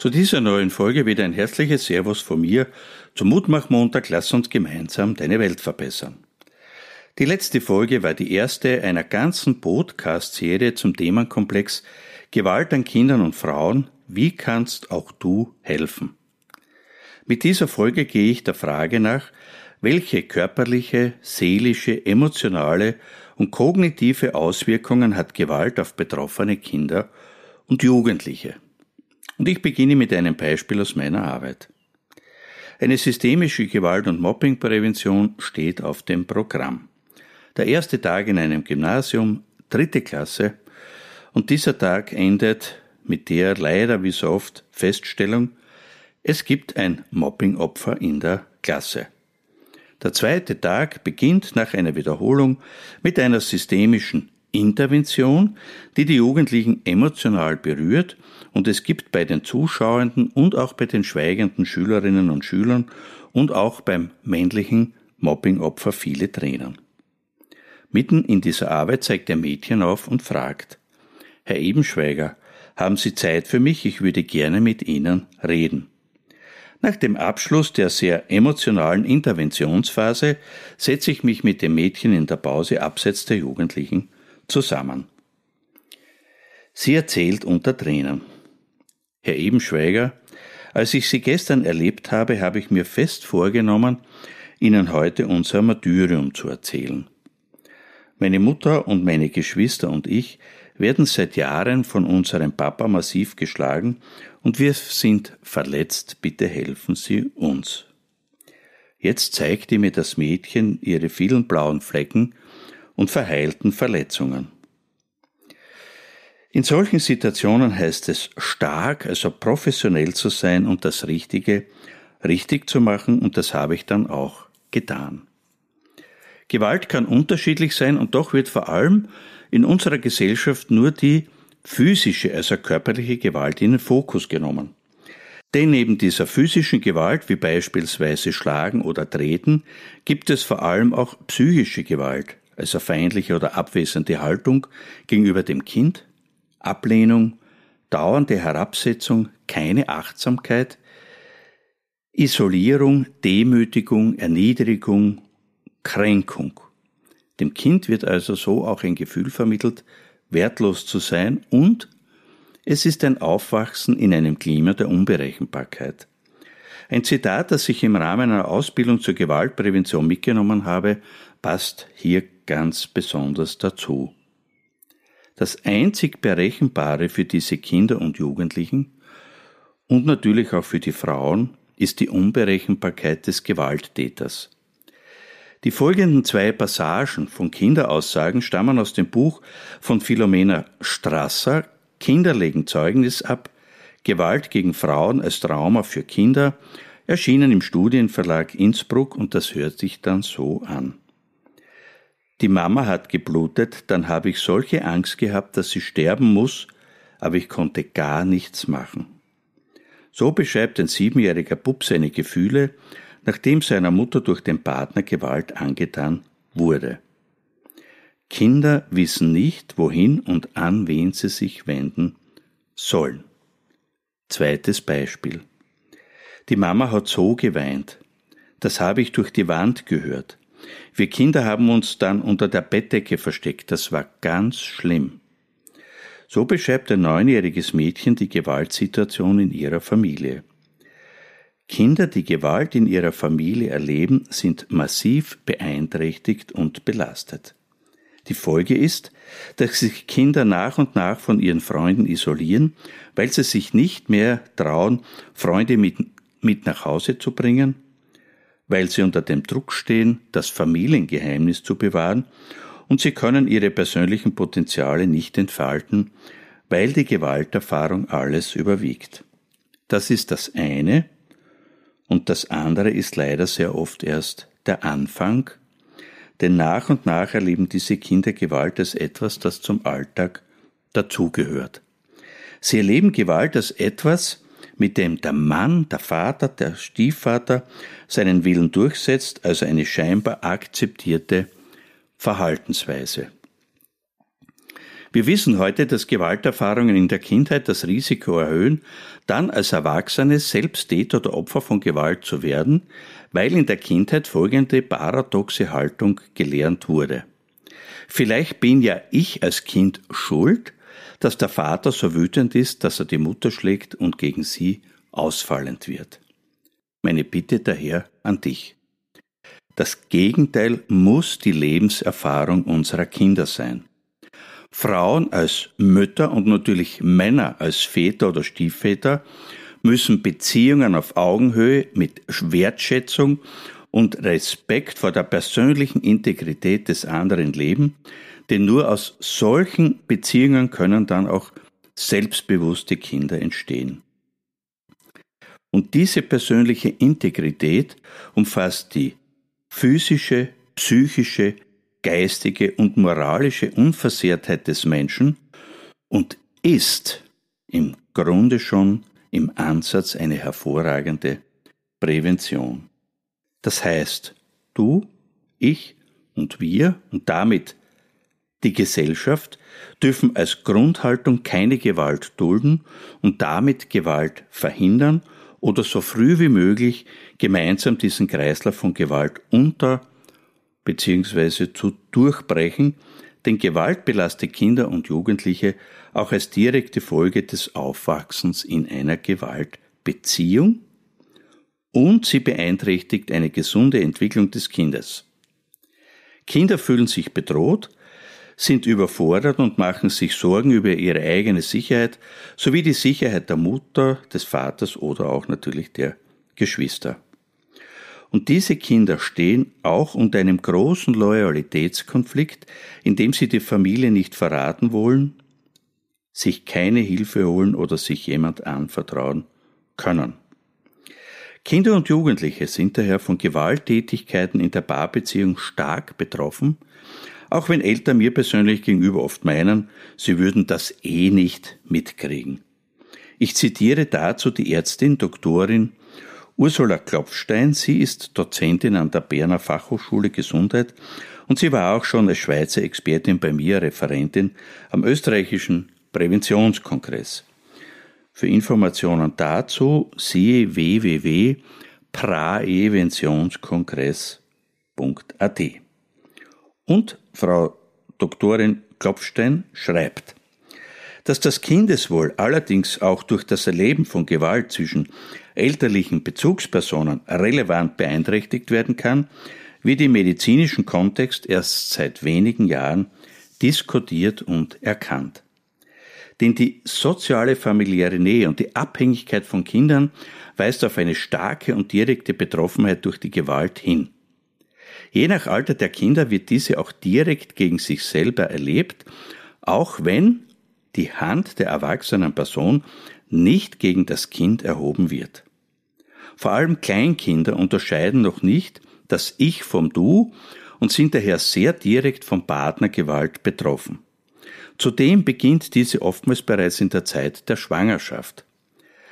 Zu dieser neuen Folge wieder ein herzliches Servus von mir zum Mutmachmontag. Lass uns gemeinsam deine Welt verbessern. Die letzte Folge war die erste einer ganzen Podcast-Serie zum Themenkomplex Gewalt an Kindern und Frauen. Wie kannst auch du helfen? Mit dieser Folge gehe ich der Frage nach, welche körperliche, seelische, emotionale und kognitive Auswirkungen hat Gewalt auf betroffene Kinder und Jugendliche? Und ich beginne mit einem Beispiel aus meiner Arbeit. Eine systemische Gewalt- und Mobbingprävention steht auf dem Programm. Der erste Tag in einem Gymnasium, dritte Klasse, und dieser Tag endet mit der leider wie so oft Feststellung, es gibt ein Mobbingopfer in der Klasse. Der zweite Tag beginnt nach einer Wiederholung mit einer systemischen Intervention, die die Jugendlichen emotional berührt und es gibt bei den Zuschauenden und auch bei den schweigenden Schülerinnen und Schülern und auch beim männlichen Mobbingopfer viele Tränen. Mitten in dieser Arbeit zeigt ein Mädchen auf und fragt, Herr Ebenschweiger, haben Sie Zeit für mich? Ich würde gerne mit Ihnen reden. Nach dem Abschluss der sehr emotionalen Interventionsphase setze ich mich mit dem Mädchen in der Pause abseits der Jugendlichen zusammen. Sie erzählt unter Tränen. Herr Ebenschweiger, als ich Sie gestern erlebt habe, habe ich mir fest vorgenommen, Ihnen heute unser Martyrium zu erzählen. Meine Mutter und meine Geschwister und ich werden seit Jahren von unserem Papa massiv geschlagen und wir sind verletzt, bitte helfen Sie uns. Jetzt zeigte mir das Mädchen ihre vielen blauen Flecken und verheilten Verletzungen. In solchen Situationen heißt es stark, also professionell zu sein und das Richtige richtig zu machen und das habe ich dann auch getan. Gewalt kann unterschiedlich sein und doch wird vor allem in unserer Gesellschaft nur die physische, also körperliche Gewalt in den Fokus genommen. Denn neben dieser physischen Gewalt, wie beispielsweise Schlagen oder Treten, gibt es vor allem auch psychische Gewalt, also feindliche oder abwesende Haltung gegenüber dem Kind, Ablehnung, dauernde Herabsetzung, keine Achtsamkeit, Isolierung, Demütigung, Erniedrigung, Kränkung. Dem Kind wird also so auch ein Gefühl vermittelt, wertlos zu sein und es ist ein Aufwachsen in einem Klima der Unberechenbarkeit. Ein Zitat, das ich im Rahmen einer Ausbildung zur Gewaltprävention mitgenommen habe, passt hier ganz besonders dazu. Das einzig Berechenbare für diese Kinder und Jugendlichen und natürlich auch für die Frauen ist die Unberechenbarkeit des Gewalttäters. Die folgenden zwei Passagen von Kinderaussagen stammen aus dem Buch von Philomena Strasser Kinder legen Zeugnis ab, Gewalt gegen Frauen als Trauma für Kinder, erschienen im Studienverlag Innsbruck und das hört sich dann so an. Die Mama hat geblutet, dann habe ich solche Angst gehabt, dass sie sterben muss, aber ich konnte gar nichts machen. So beschreibt ein siebenjähriger Bub seine Gefühle, nachdem seiner Mutter durch den Partner Gewalt angetan wurde. Kinder wissen nicht, wohin und an wen sie sich wenden sollen. Zweites Beispiel. Die Mama hat so geweint. Das habe ich durch die Wand gehört. Wir Kinder haben uns dann unter der Bettdecke versteckt. Das war ganz schlimm. So beschreibt ein neunjähriges Mädchen die Gewaltsituation in ihrer Familie. Kinder, die Gewalt in ihrer Familie erleben, sind massiv beeinträchtigt und belastet. Die Folge ist, dass sich Kinder nach und nach von ihren Freunden isolieren, weil sie sich nicht mehr trauen, Freunde mit, mit nach Hause zu bringen weil sie unter dem Druck stehen, das Familiengeheimnis zu bewahren, und sie können ihre persönlichen Potenziale nicht entfalten, weil die Gewalterfahrung alles überwiegt. Das ist das eine, und das andere ist leider sehr oft erst der Anfang, denn nach und nach erleben diese Kinder Gewalt als etwas, das zum Alltag dazugehört. Sie erleben Gewalt als etwas, mit dem der Mann, der Vater, der Stiefvater seinen Willen durchsetzt, also eine scheinbar akzeptierte Verhaltensweise. Wir wissen heute, dass Gewalterfahrungen in der Kindheit das Risiko erhöhen, dann als Erwachsene selbst Täter oder Opfer von Gewalt zu werden, weil in der Kindheit folgende paradoxe Haltung gelernt wurde. Vielleicht bin ja ich als Kind schuld, dass der Vater so wütend ist, dass er die Mutter schlägt und gegen sie ausfallend wird. Meine Bitte daher an dich. Das Gegenteil muss die Lebenserfahrung unserer Kinder sein. Frauen als Mütter und natürlich Männer als Väter oder Stiefväter müssen Beziehungen auf Augenhöhe mit Wertschätzung und Respekt vor der persönlichen Integrität des anderen leben, denn nur aus solchen Beziehungen können dann auch selbstbewusste Kinder entstehen. Und diese persönliche Integrität umfasst die physische, psychische, geistige und moralische Unversehrtheit des Menschen und ist im Grunde schon im Ansatz eine hervorragende Prävention. Das heißt, du, ich und wir und damit die Gesellschaft dürfen als Grundhaltung keine Gewalt dulden und damit Gewalt verhindern oder so früh wie möglich gemeinsam diesen Kreislauf von Gewalt unter bzw. zu durchbrechen, denn Gewalt belastet Kinder und Jugendliche auch als direkte Folge des Aufwachsens in einer Gewaltbeziehung und sie beeinträchtigt eine gesunde Entwicklung des Kindes. Kinder fühlen sich bedroht, sind überfordert und machen sich Sorgen über ihre eigene Sicherheit sowie die Sicherheit der Mutter, des Vaters oder auch natürlich der Geschwister. Und diese Kinder stehen auch unter einem großen Loyalitätskonflikt, in dem sie die Familie nicht verraten wollen, sich keine Hilfe holen oder sich jemand anvertrauen können. Kinder und Jugendliche sind daher von Gewalttätigkeiten in der Paarbeziehung stark betroffen, auch wenn Eltern mir persönlich gegenüber oft meinen, sie würden das eh nicht mitkriegen. Ich zitiere dazu die Ärztin Doktorin Ursula Klopfstein, sie ist Dozentin an der Berner Fachhochschule Gesundheit und sie war auch schon als Schweizer Expertin bei mir Referentin am österreichischen Präventionskongress. Für Informationen dazu siehe www.praeventionskongress.at. Und Frau Doktorin Klopfstein schreibt, dass das Kindeswohl allerdings auch durch das Erleben von Gewalt zwischen elterlichen Bezugspersonen relevant beeinträchtigt werden kann, wird im medizinischen Kontext erst seit wenigen Jahren diskutiert und erkannt. Denn die soziale familiäre Nähe und die Abhängigkeit von Kindern weist auf eine starke und direkte Betroffenheit durch die Gewalt hin. Je nach Alter der Kinder wird diese auch direkt gegen sich selber erlebt, auch wenn die Hand der erwachsenen Person nicht gegen das Kind erhoben wird. Vor allem Kleinkinder unterscheiden noch nicht das Ich vom Du und sind daher sehr direkt von Partnergewalt betroffen. Zudem beginnt diese oftmals bereits in der Zeit der Schwangerschaft.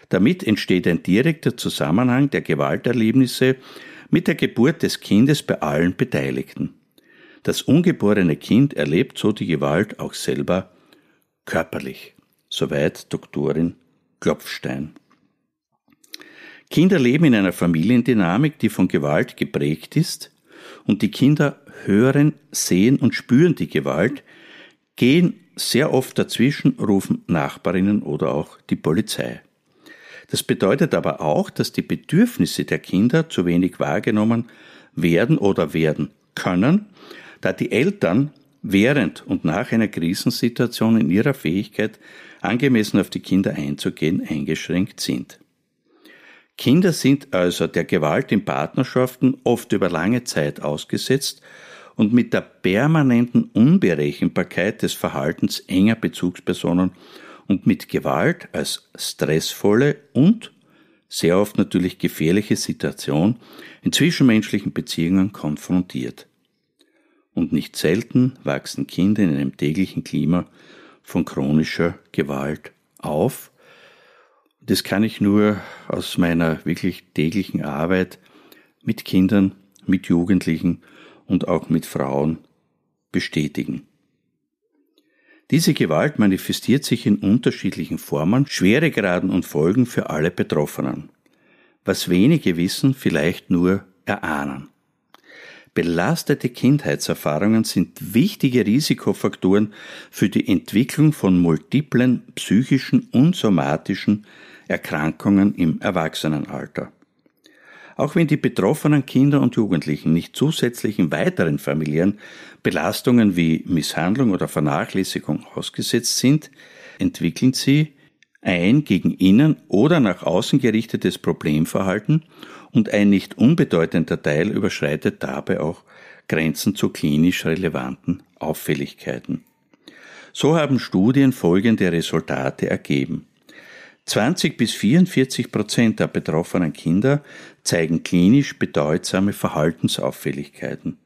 Damit entsteht ein direkter Zusammenhang der Gewalterlebnisse mit der Geburt des Kindes bei allen Beteiligten. Das ungeborene Kind erlebt so die Gewalt auch selber körperlich. Soweit Doktorin Klopfstein. Kinder leben in einer Familiendynamik, die von Gewalt geprägt ist, und die Kinder hören, sehen und spüren die Gewalt, gehen sehr oft dazwischen, rufen Nachbarinnen oder auch die Polizei. Das bedeutet aber auch, dass die Bedürfnisse der Kinder zu wenig wahrgenommen werden oder werden können, da die Eltern während und nach einer Krisensituation in ihrer Fähigkeit, angemessen auf die Kinder einzugehen, eingeschränkt sind. Kinder sind also der Gewalt in Partnerschaften oft über lange Zeit ausgesetzt und mit der permanenten Unberechenbarkeit des Verhaltens enger Bezugspersonen und mit Gewalt als stressvolle und sehr oft natürlich gefährliche Situation in zwischenmenschlichen Beziehungen konfrontiert. Und nicht selten wachsen Kinder in einem täglichen Klima von chronischer Gewalt auf. Das kann ich nur aus meiner wirklich täglichen Arbeit mit Kindern, mit Jugendlichen und auch mit Frauen bestätigen. Diese Gewalt manifestiert sich in unterschiedlichen Formen, Schweregraden und Folgen für alle Betroffenen. Was wenige wissen, vielleicht nur erahnen. Belastete Kindheitserfahrungen sind wichtige Risikofaktoren für die Entwicklung von multiplen psychischen und somatischen Erkrankungen im Erwachsenenalter. Auch wenn die betroffenen Kinder und Jugendlichen nicht zusätzlichen weiteren familiären Belastungen wie Misshandlung oder Vernachlässigung ausgesetzt sind, entwickeln sie ein gegen innen oder nach außen gerichtetes Problemverhalten und ein nicht unbedeutender Teil überschreitet dabei auch Grenzen zu klinisch relevanten Auffälligkeiten. So haben Studien folgende Resultate ergeben. 20 bis 44 Prozent der betroffenen Kinder zeigen klinisch bedeutsame Verhaltensauffälligkeiten.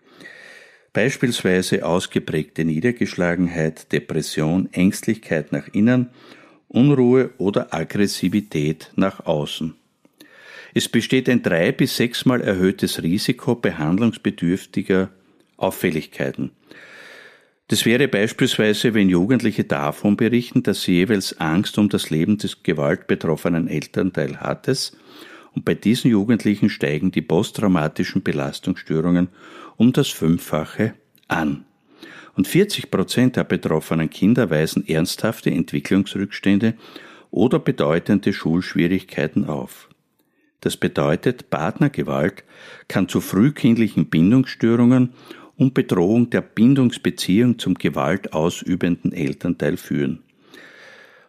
Beispielsweise ausgeprägte Niedergeschlagenheit, Depression, Ängstlichkeit nach innen, Unruhe oder Aggressivität nach außen. Es besteht ein drei bis sechsmal erhöhtes Risiko behandlungsbedürftiger Auffälligkeiten. Das wäre beispielsweise, wenn Jugendliche davon berichten, dass sie jeweils Angst um das Leben des gewaltbetroffenen Elternteil hattes, und bei diesen Jugendlichen steigen die posttraumatischen Belastungsstörungen um das Fünffache an. Und 40 Prozent der betroffenen Kinder weisen ernsthafte Entwicklungsrückstände oder bedeutende Schulschwierigkeiten auf. Das bedeutet, Partnergewalt kann zu frühkindlichen Bindungsstörungen und Bedrohung der Bindungsbeziehung zum gewaltausübenden Elternteil führen.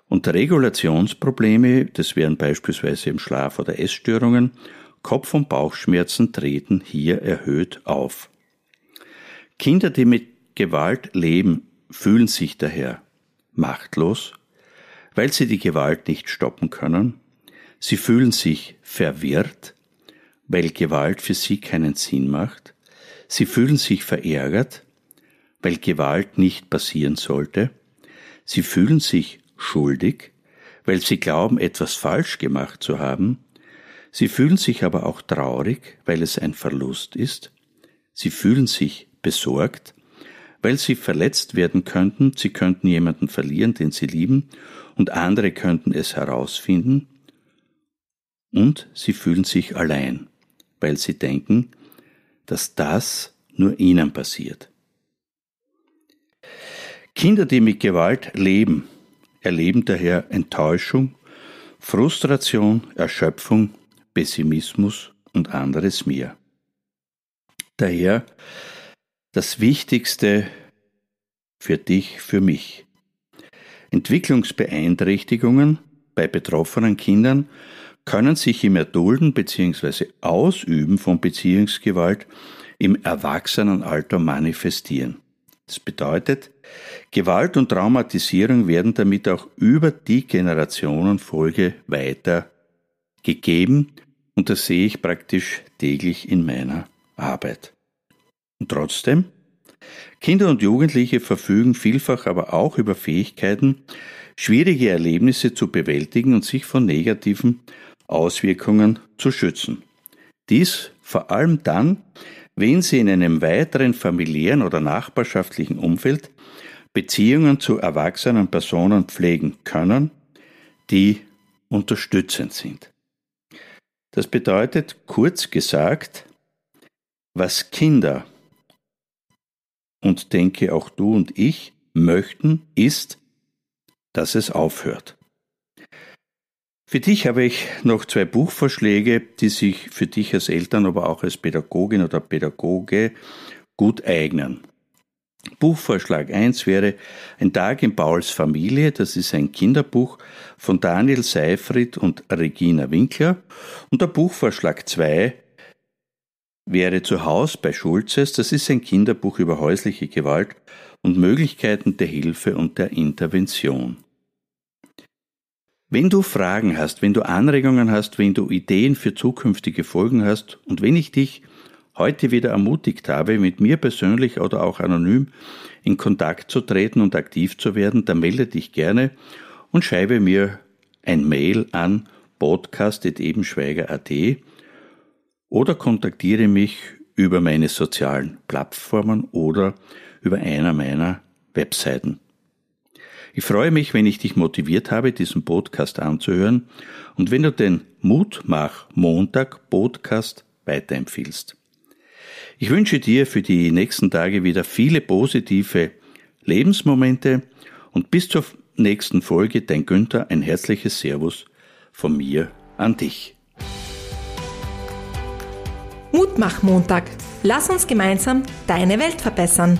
Und Regulationsprobleme, das wären beispielsweise im Schlaf- oder Essstörungen, Kopf- und Bauchschmerzen treten hier erhöht auf. Kinder, die mit Gewalt leben, fühlen sich daher machtlos, weil sie die Gewalt nicht stoppen können. Sie fühlen sich verwirrt, weil Gewalt für sie keinen Sinn macht. Sie fühlen sich verärgert, weil Gewalt nicht passieren sollte. Sie fühlen sich schuldig, weil sie glauben, etwas falsch gemacht zu haben. Sie fühlen sich aber auch traurig, weil es ein Verlust ist. Sie fühlen sich besorgt, weil sie verletzt werden könnten, sie könnten jemanden verlieren, den sie lieben, und andere könnten es herausfinden. Und sie fühlen sich allein, weil sie denken, dass das nur ihnen passiert. Kinder, die mit Gewalt leben, erleben daher Enttäuschung, Frustration, Erschöpfung, Pessimismus und anderes mehr. Daher das Wichtigste für dich, für mich. Entwicklungsbeeinträchtigungen bei betroffenen Kindern können sich im Erdulden bzw. Ausüben von Beziehungsgewalt im Erwachsenenalter manifestieren. Das bedeutet, Gewalt und Traumatisierung werden damit auch über die Generationenfolge weiter gegeben und das sehe ich praktisch täglich in meiner Arbeit. Und trotzdem, Kinder und Jugendliche verfügen vielfach aber auch über Fähigkeiten, schwierige Erlebnisse zu bewältigen und sich von negativen Auswirkungen zu schützen. Dies vor allem dann, wenn sie in einem weiteren familiären oder nachbarschaftlichen Umfeld Beziehungen zu erwachsenen Personen pflegen können, die unterstützend sind. Das bedeutet, kurz gesagt, was Kinder und denke auch du und ich möchten, ist, dass es aufhört. Für dich habe ich noch zwei Buchvorschläge, die sich für dich als Eltern, aber auch als Pädagogin oder Pädagoge gut eignen. Buchvorschlag 1 wäre Ein Tag in Pauls Familie, das ist ein Kinderbuch von Daniel Seifried und Regina Winkler. Und der Buchvorschlag 2 wäre Zu Haus bei Schulzes, das ist ein Kinderbuch über häusliche Gewalt und Möglichkeiten der Hilfe und der Intervention. Wenn du Fragen hast, wenn du Anregungen hast, wenn du Ideen für zukünftige Folgen hast und wenn ich dich heute wieder ermutigt habe, mit mir persönlich oder auch anonym in Kontakt zu treten und aktiv zu werden, dann melde dich gerne und schreibe mir ein Mail an podcast.ebenschweiger.at oder kontaktiere mich über meine sozialen Plattformen oder über einer meiner Webseiten. Ich freue mich, wenn ich dich motiviert habe, diesen Podcast anzuhören und wenn du den Mutmach Montag Podcast weiterempfiehlst. Ich wünsche dir für die nächsten Tage wieder viele positive Lebensmomente und bis zur nächsten Folge, dein Günther, ein herzliches Servus von mir an dich. Mutmach-Montag. Lass uns gemeinsam deine Welt verbessern.